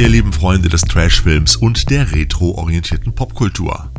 ihr lieben Freunde des Trashfilms und der retro-orientierten Popkultur.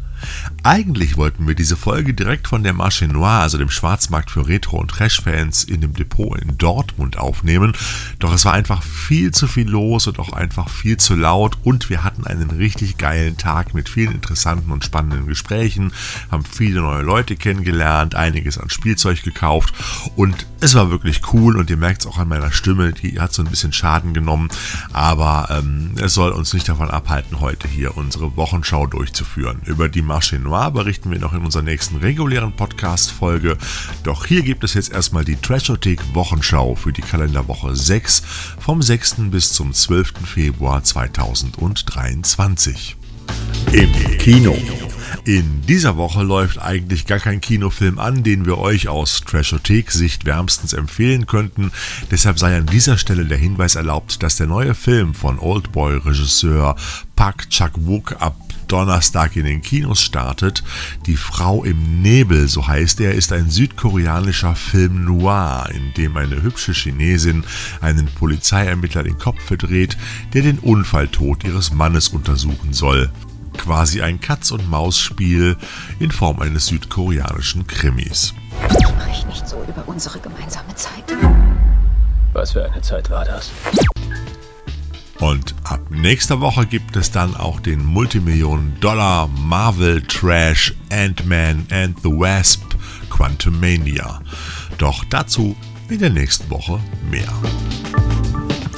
Eigentlich wollten wir diese Folge direkt von der Marché Noire, also dem Schwarzmarkt für Retro- und Trash-Fans in dem Depot in Dortmund aufnehmen, doch es war einfach viel zu viel los und auch einfach viel zu laut. Und wir hatten einen richtig geilen Tag mit vielen interessanten und spannenden Gesprächen, haben viele neue Leute kennengelernt, einiges an Spielzeug gekauft. Und es war wirklich cool. Und ihr merkt es auch an meiner Stimme, die hat so ein bisschen Schaden genommen, aber ähm, es soll uns nicht davon abhalten, heute hier unsere Wochenschau durchzuführen. Über die Marché Noire Noir berichten wir noch in unserer nächsten regulären Podcast-Folge. Doch hier gibt es jetzt erstmal die Trashothek Wochenschau für die Kalenderwoche 6 vom 6. bis zum 12. Februar 2023. Im Kino. In dieser Woche läuft eigentlich gar kein Kinofilm an, den wir euch aus Trashothek-Sicht wärmstens empfehlen könnten. Deshalb sei an dieser Stelle der Hinweis erlaubt, dass der neue Film von Oldboy-Regisseur Park Chak-wook ab Donnerstag in den Kinos startet. Die Frau im Nebel, so heißt er, ist ein südkoreanischer Film noir, in dem eine hübsche Chinesin einen Polizeiermittler den Kopf verdreht, der den Unfalltod ihres Mannes untersuchen soll. Quasi ein Katz-und-Maus-Spiel in Form eines südkoreanischen Krimis. Sprich nicht so über unsere gemeinsame Zeit. Was für eine Zeit war das? Und ab nächster Woche gibt es dann auch den Multimillionen-Dollar Marvel-Trash Ant-Man and the Wasp Quantumania. Doch dazu in der nächsten Woche mehr.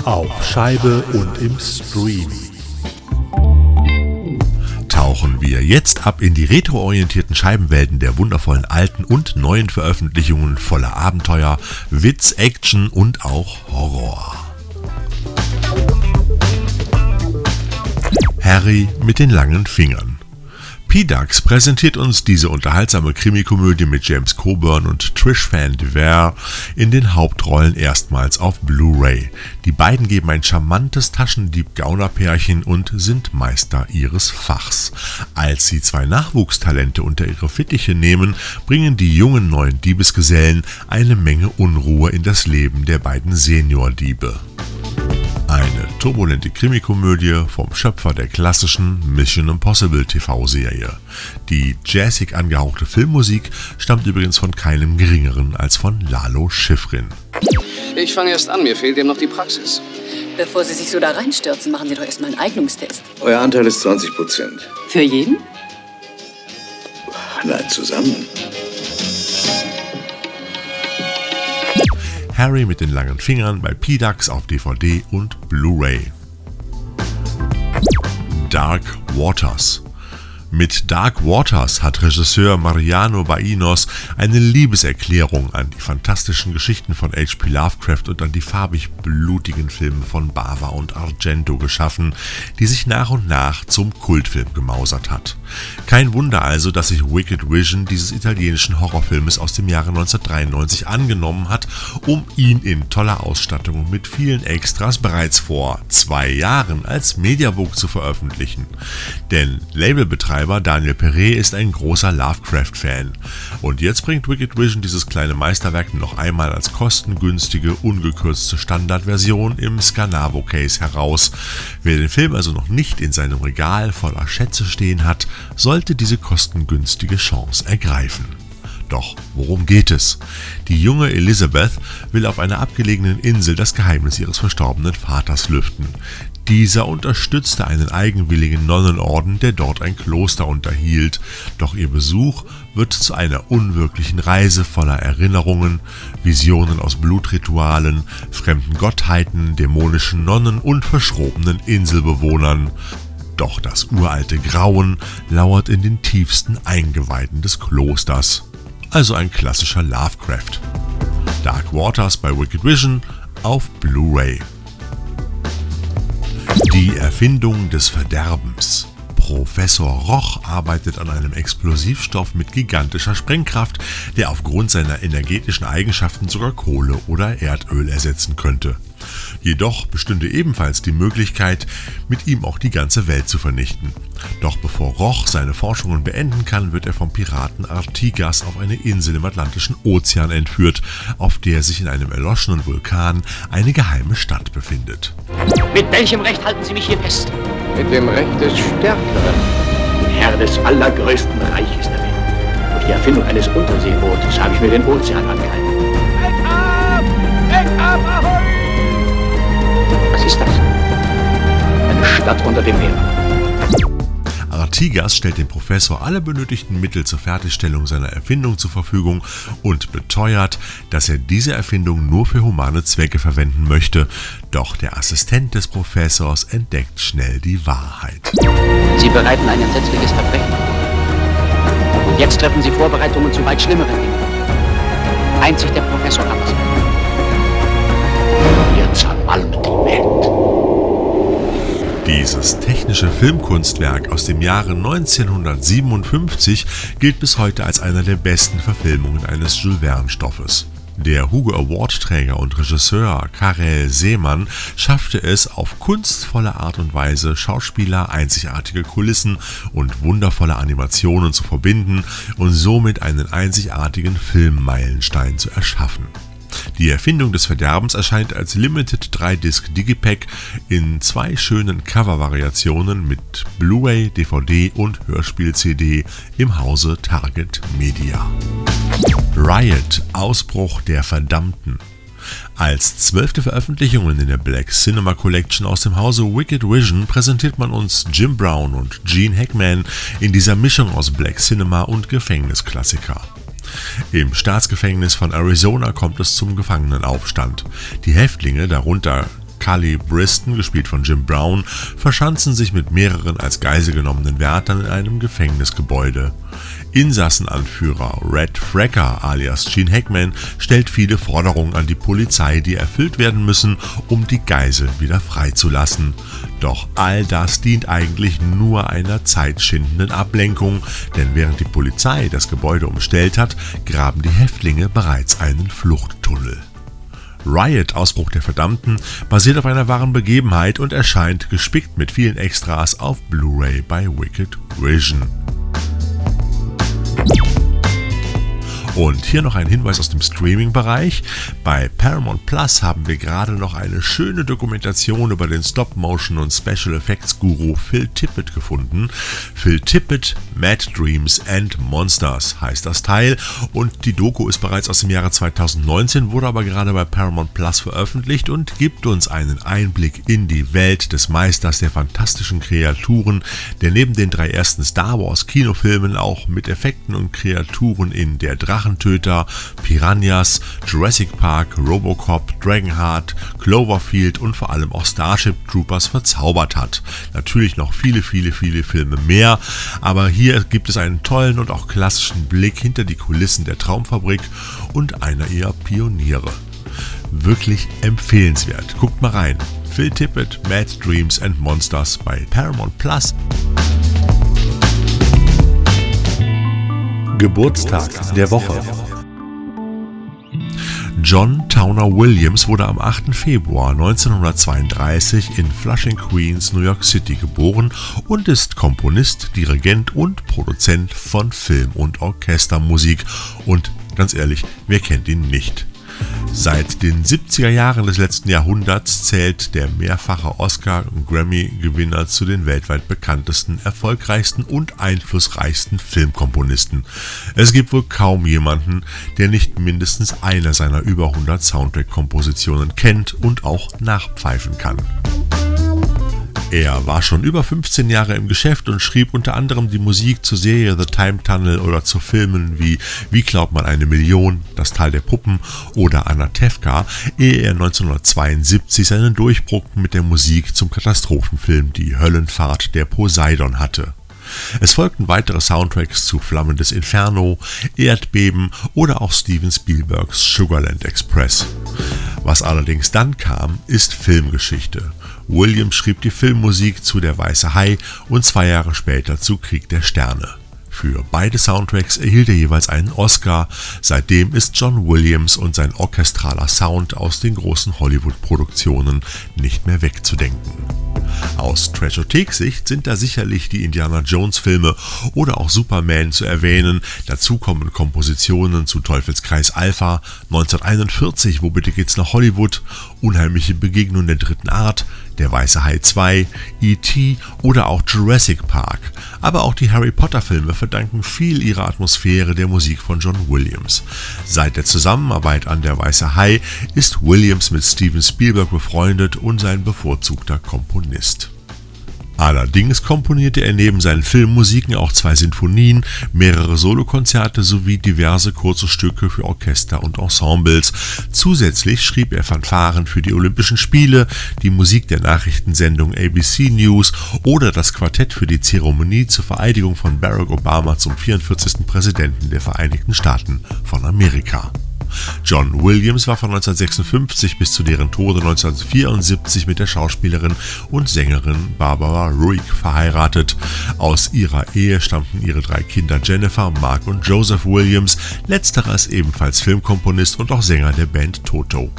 Auf Scheibe und im Stream tauchen wir jetzt ab in die retroorientierten Scheibenwelten der wundervollen alten und neuen Veröffentlichungen voller Abenteuer, Witz, Action und auch Horror. Harry mit den langen Fingern. P-Dux präsentiert uns diese unterhaltsame Krimikomödie mit James Coburn und Trish Van Devere in den Hauptrollen erstmals auf Blu-ray. Die beiden geben ein charmantes Taschendieb-Gauner-Pärchen und sind Meister ihres Fachs. Als sie zwei Nachwuchstalente unter ihre Fittiche nehmen, bringen die jungen neuen Diebesgesellen eine Menge Unruhe in das Leben der beiden Seniordiebe. Eine turbulente Krimikomödie vom Schöpfer der klassischen Mission Impossible TV-Serie. Die jazzig angehauchte Filmmusik stammt übrigens von keinem geringeren als von Lalo Schifrin. Ich fange erst an, mir fehlt eben noch die Praxis. Bevor Sie sich so da reinstürzen, machen Sie doch erstmal einen Eignungstest. Euer Anteil ist 20 Prozent. Für jeden? Nein, zusammen. Harry mit den langen Fingern bei PDAX auf DVD und Blu-ray. Dark Waters mit Dark Waters hat Regisseur Mariano Bainos eine Liebeserklärung an die fantastischen Geschichten von H.P. Lovecraft und an die farbig blutigen Filme von Bava und Argento geschaffen, die sich nach und nach zum Kultfilm gemausert hat. Kein Wunder also, dass sich Wicked Vision dieses italienischen Horrorfilmes aus dem Jahre 1993 angenommen hat, um ihn in toller Ausstattung mit vielen Extras bereits vor zwei Jahren als Mediabook zu veröffentlichen. Denn Labelbetreiber Schreiber Daniel Perret ist ein großer Lovecraft-Fan. Und jetzt bringt Wicked Vision dieses kleine Meisterwerk noch einmal als kostengünstige, ungekürzte Standardversion im Scanavo-Case heraus. Wer den Film also noch nicht in seinem Regal voller Schätze stehen hat, sollte diese kostengünstige Chance ergreifen. Doch worum geht es? Die junge Elizabeth will auf einer abgelegenen Insel das Geheimnis ihres verstorbenen Vaters lüften. Dieser unterstützte einen eigenwilligen Nonnenorden, der dort ein Kloster unterhielt, doch ihr Besuch wird zu einer unwirklichen Reise voller Erinnerungen, Visionen aus Blutritualen, fremden Gottheiten, dämonischen Nonnen und verschrobenen Inselbewohnern. Doch das uralte Grauen lauert in den tiefsten Eingeweiden des Klosters. Also ein klassischer Lovecraft. Dark Waters bei Wicked Vision auf Blu-ray. Die Erfindung des Verderbens. Professor Roch arbeitet an einem Explosivstoff mit gigantischer Sprengkraft, der aufgrund seiner energetischen Eigenschaften sogar Kohle oder Erdöl ersetzen könnte. Jedoch bestünde ebenfalls die Möglichkeit, mit ihm auch die ganze Welt zu vernichten. Doch bevor Roch seine Forschungen beenden kann, wird er vom Piraten Artigas auf eine Insel im Atlantischen Ozean entführt, auf der sich in einem erloschenen Vulkan eine geheime Stadt befindet. Mit welchem Recht halten Sie mich hier fest? Mit dem Recht des Stärkeren. Herr des allergrößten Reiches der Welt. Durch die Erfindung eines Unterseebootes habe ich mir den Ozean angehalten. Stadt unter dem Meer. Artigas stellt dem Professor alle benötigten Mittel zur Fertigstellung seiner Erfindung zur Verfügung und beteuert, dass er diese Erfindung nur für humane Zwecke verwenden möchte. Doch der Assistent des Professors entdeckt schnell die Wahrheit. Sie bereiten ein entsetzliches Verbrechen vor. Und jetzt treffen Sie Vorbereitungen zu weit schlimmeren Dingen. Einzig der Professor kann das. Wir zermalmen. Dieses technische Filmkunstwerk aus dem Jahre 1957 gilt bis heute als einer der besten Verfilmungen eines Jules Verne-Stoffes. Der Hugo Award-Träger und Regisseur Karel Seemann schaffte es auf kunstvolle Art und Weise, Schauspieler, einzigartige Kulissen und wundervolle Animationen zu verbinden und somit einen einzigartigen Filmmeilenstein zu erschaffen. Die Erfindung des Verderbens erscheint als Limited 3-Disc Digipack in zwei schönen Cover-Variationen mit Blu-ray, DVD und Hörspiel-CD im Hause Target Media. Riot Ausbruch der Verdammten als zwölfte Veröffentlichung in der Black Cinema Collection aus dem Hause Wicked Vision präsentiert man uns Jim Brown und Gene Hackman in dieser Mischung aus Black Cinema und Gefängnisklassiker. Im Staatsgefängnis von Arizona kommt es zum Gefangenenaufstand. Die Häftlinge, darunter Cully Briston, gespielt von Jim Brown, verschanzen sich mit mehreren als Geisel genommenen Wärtern in einem Gefängnisgebäude. Insassenanführer Red Fracker alias Gene Hackman stellt viele Forderungen an die Polizei, die erfüllt werden müssen, um die Geiseln wieder freizulassen. Doch all das dient eigentlich nur einer zeitschindenden Ablenkung, denn während die Polizei das Gebäude umstellt hat, graben die Häftlinge bereits einen Fluchttunnel. Riot Ausbruch der Verdammten basiert auf einer wahren Begebenheit und erscheint gespickt mit vielen Extras auf Blu-ray bei Wicked Vision. Thank you. Und hier noch ein Hinweis aus dem Streaming-Bereich. Bei Paramount Plus haben wir gerade noch eine schöne Dokumentation über den Stop-Motion und Special Effects Guru Phil Tippett gefunden. Phil Tippett, Mad Dreams and Monsters heißt das Teil und die Doku ist bereits aus dem Jahre 2019, wurde aber gerade bei Paramount Plus veröffentlicht und gibt uns einen Einblick in die Welt des Meisters der fantastischen Kreaturen, der neben den drei ersten Star Wars Kinofilmen auch mit Effekten und Kreaturen in Der Drache Drachentöter, Piranhas, Jurassic Park, Robocop, Dragonheart, Cloverfield und vor allem auch Starship Troopers verzaubert hat. Natürlich noch viele, viele, viele Filme mehr, aber hier gibt es einen tollen und auch klassischen Blick hinter die Kulissen der Traumfabrik und einer ihrer Pioniere. Wirklich empfehlenswert. Guckt mal rein. Phil Tippett, Mad Dreams and Monsters bei Paramount Plus. Geburtstag der Woche. John Towner Williams wurde am 8. Februar 1932 in Flushing, Queens, New York City geboren und ist Komponist, Dirigent und Produzent von Film- und Orchestermusik. Und ganz ehrlich, wer kennt ihn nicht? Seit den 70er Jahren des letzten Jahrhunderts zählt der mehrfache Oscar- und Grammy-Gewinner zu den weltweit bekanntesten, erfolgreichsten und einflussreichsten Filmkomponisten. Es gibt wohl kaum jemanden, der nicht mindestens eine seiner über 100 Soundtrack-Kompositionen kennt und auch nachpfeifen kann. Er war schon über 15 Jahre im Geschäft und schrieb unter anderem die Musik zur Serie The Time Tunnel oder zu Filmen wie Wie glaubt man eine Million, Das Tal der Puppen oder Anatevka, ehe er 1972 seinen Durchbruch mit der Musik zum Katastrophenfilm Die Höllenfahrt der Poseidon hatte. Es folgten weitere Soundtracks zu Flammendes Inferno, Erdbeben oder auch Steven Spielbergs Sugarland Express. Was allerdings dann kam, ist Filmgeschichte. Williams schrieb die Filmmusik zu Der Weiße Hai und zwei Jahre später zu Krieg der Sterne. Für beide Soundtracks erhielt er jeweils einen Oscar. Seitdem ist John Williams und sein orchestraler Sound aus den großen Hollywood-Produktionen nicht mehr wegzudenken. Aus Trashothek-Sicht sind da sicherlich die Indiana Jones-Filme oder auch Superman zu erwähnen. Dazu kommen Kompositionen zu Teufelskreis Alpha, 1941, wo bitte geht's nach Hollywood, Unheimliche Begegnung der dritten Art, Der Weiße Hai 2, E.T. oder auch Jurassic Park. Aber auch die Harry Potter-Filme verdanken viel ihrer Atmosphäre der Musik von John Williams. Seit der Zusammenarbeit an Der Weiße Hai ist Williams mit Steven Spielberg befreundet und sein bevorzugter Komponist. Allerdings komponierte er neben seinen Filmmusiken auch zwei Sinfonien, mehrere Solokonzerte sowie diverse kurze Stücke für Orchester und Ensembles. Zusätzlich schrieb er Fanfaren für die Olympischen Spiele, die Musik der Nachrichtensendung ABC News oder das Quartett für die Zeremonie zur Vereidigung von Barack Obama zum 44. Präsidenten der Vereinigten Staaten von Amerika. John Williams war von 1956 bis zu deren Tode 1974 mit der Schauspielerin und Sängerin Barbara Ruick verheiratet. Aus ihrer Ehe stammten ihre drei Kinder Jennifer, Mark und Joseph Williams. Letzterer ist ebenfalls Filmkomponist und auch Sänger der Band Toto.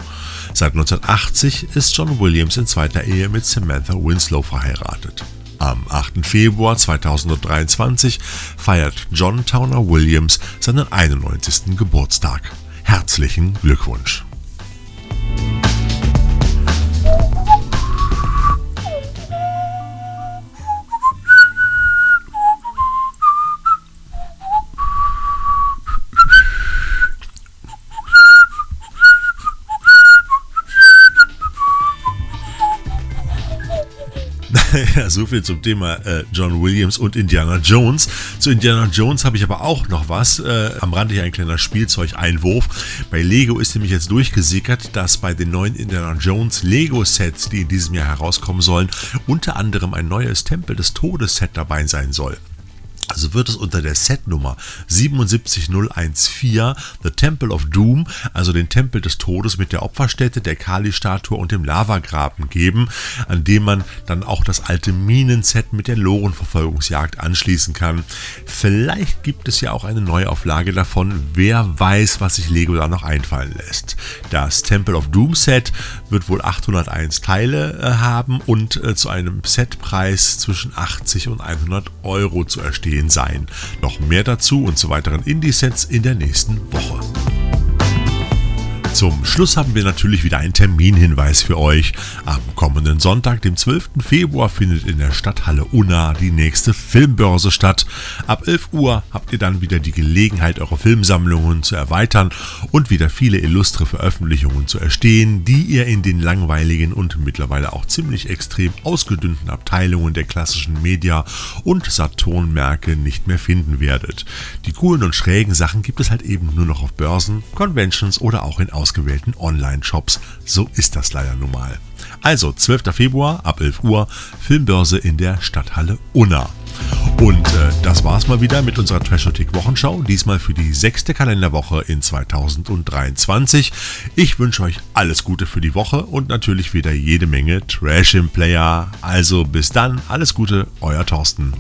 Seit 1980 ist John Williams in zweiter Ehe mit Samantha Winslow verheiratet. Am 8. Februar 2023 feiert John Towner Williams seinen 91. Geburtstag. Herzlichen Glückwunsch! So viel zum Thema äh, John Williams und Indiana Jones. Zu Indiana Jones habe ich aber auch noch was. Äh, am Rande hier ein kleiner Spielzeugeinwurf. Bei Lego ist nämlich jetzt durchgesickert, dass bei den neuen Indiana Jones Lego-Sets, die in diesem Jahr herauskommen sollen, unter anderem ein neues Tempel des Todes-Set dabei sein soll. Also wird es unter der Setnummer 77014 The Temple of Doom, also den Tempel des Todes mit der Opferstätte, der Kali-Statue und dem Lavagraben geben, an dem man dann auch das alte Minenset mit der Lorenverfolgungsjagd anschließen kann. Vielleicht gibt es ja auch eine Neuauflage davon, wer weiß, was sich Lego da noch einfallen lässt. Das Temple of Doom Set wird wohl 801 Teile äh, haben und äh, zu einem Setpreis zwischen 80 und 100 Euro zu erstehen versehen sein. Noch mehr dazu und zu weiteren Indie-Sets in der nächsten Woche. Zum Schluss haben wir natürlich wieder einen Terminhinweis für euch. Am kommenden Sonntag, dem 12. Februar, findet in der Stadthalle Unna die nächste Filmbörse statt. Ab 11 Uhr habt ihr dann wieder die Gelegenheit, eure Filmsammlungen zu erweitern und wieder viele illustre Veröffentlichungen zu erstehen, die ihr in den langweiligen und mittlerweile auch ziemlich extrem ausgedünnten Abteilungen der klassischen Media- und Saturn-Märkte nicht mehr finden werdet. Die coolen und schrägen Sachen gibt es halt eben nur noch auf Börsen, Conventions oder auch in Aus ausgewählten Online-Shops. So ist das leider nun mal. Also 12. Februar ab 11 Uhr Filmbörse in der Stadthalle Unna. Und äh, das war's mal wieder mit unserer Trashotik Wochenschau, diesmal für die sechste Kalenderwoche in 2023. Ich wünsche euch alles Gute für die Woche und natürlich wieder jede Menge Trash im Player. Also bis dann, alles Gute, euer Thorsten.